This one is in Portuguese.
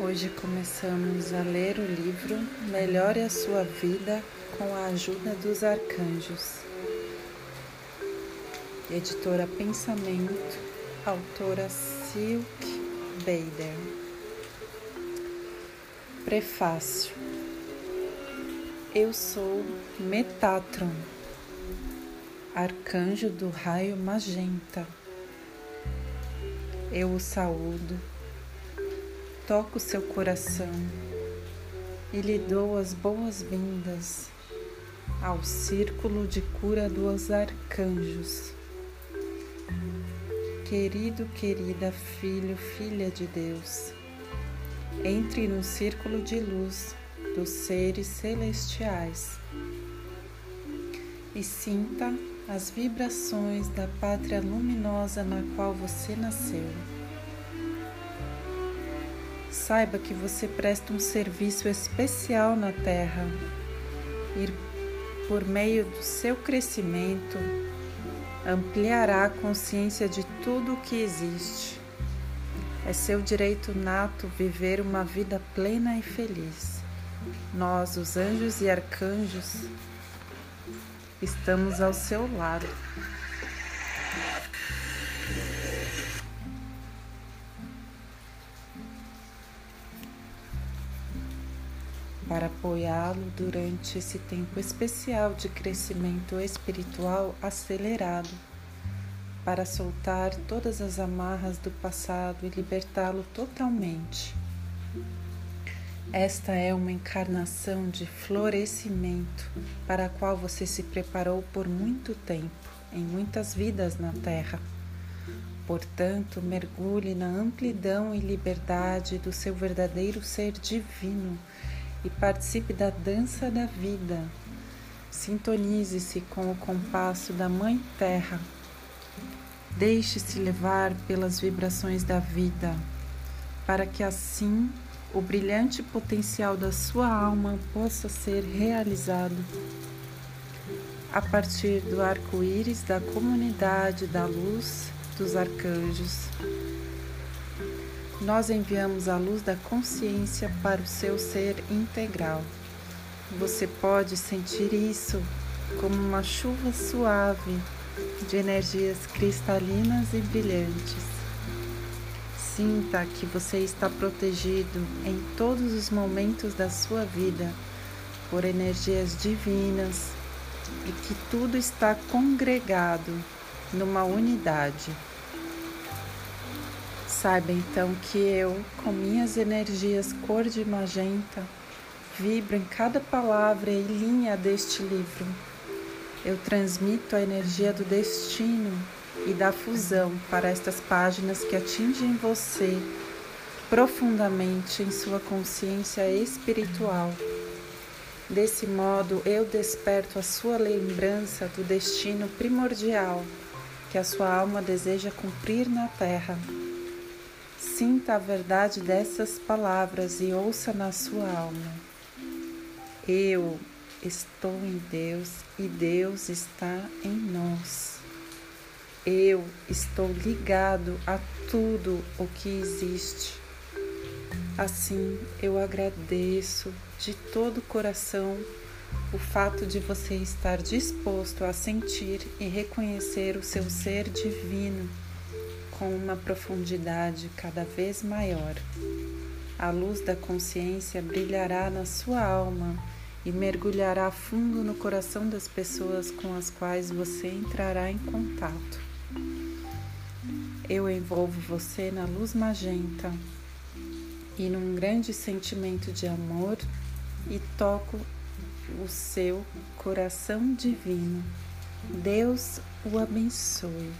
Hoje começamos a ler o livro Melhore a Sua Vida com a Ajuda dos Arcanjos. Editora Pensamento, autora Silk Bader. Prefácio. Eu sou Metatron, arcanjo do raio magenta. Eu o saúdo. Toco seu coração. E lhe dou as boas-vindas ao círculo de cura dos arcanjos. Querido, querida filho, filha de Deus, entre no círculo de luz dos seres celestiais e sinta as vibrações da pátria luminosa na qual você nasceu. Saiba que você presta um serviço especial na Terra e, por meio do seu crescimento, ampliará a consciência de tudo o que existe. É seu direito nato viver uma vida plena e feliz. Nós, os anjos e arcanjos, estamos ao seu lado. para apoiá-lo durante esse tempo especial de crescimento espiritual acelerado, para soltar todas as amarras do passado e libertá-lo totalmente. Esta é uma encarnação de florescimento para a qual você se preparou por muito tempo, em muitas vidas na Terra. Portanto, mergulhe na amplidão e liberdade do seu verdadeiro ser divino e participe da dança da vida. Sintonize-se com o compasso da Mãe Terra. Deixe-se levar pelas vibrações da vida, para que assim o brilhante potencial da sua alma possa ser realizado. A partir do arco-íris da comunidade da luz dos arcanjos, nós enviamos a luz da consciência para o seu ser integral. Você pode sentir isso como uma chuva suave de energias cristalinas e brilhantes. Sinta que você está protegido em todos os momentos da sua vida por energias divinas e que tudo está congregado numa unidade. Saiba então que eu, com minhas energias cor de magenta, vibro em cada palavra e linha deste livro. Eu transmito a energia do destino e da fusão para estas páginas que atingem você profundamente em sua consciência espiritual. Desse modo, eu desperto a sua lembrança do destino primordial que a sua alma deseja cumprir na Terra. Sinta a verdade dessas palavras e ouça na sua alma. Eu estou em Deus e Deus está em nós. Eu estou ligado a tudo o que existe. Assim, eu agradeço de todo o coração o fato de você estar disposto a sentir e reconhecer o seu ser divino com uma profundidade cada vez maior. A luz da consciência brilhará na sua alma e mergulhará fundo no coração das pessoas com as quais você entrará em contato. Eu envolvo você na luz magenta e num grande sentimento de amor e toco o seu coração divino. Deus o abençoe.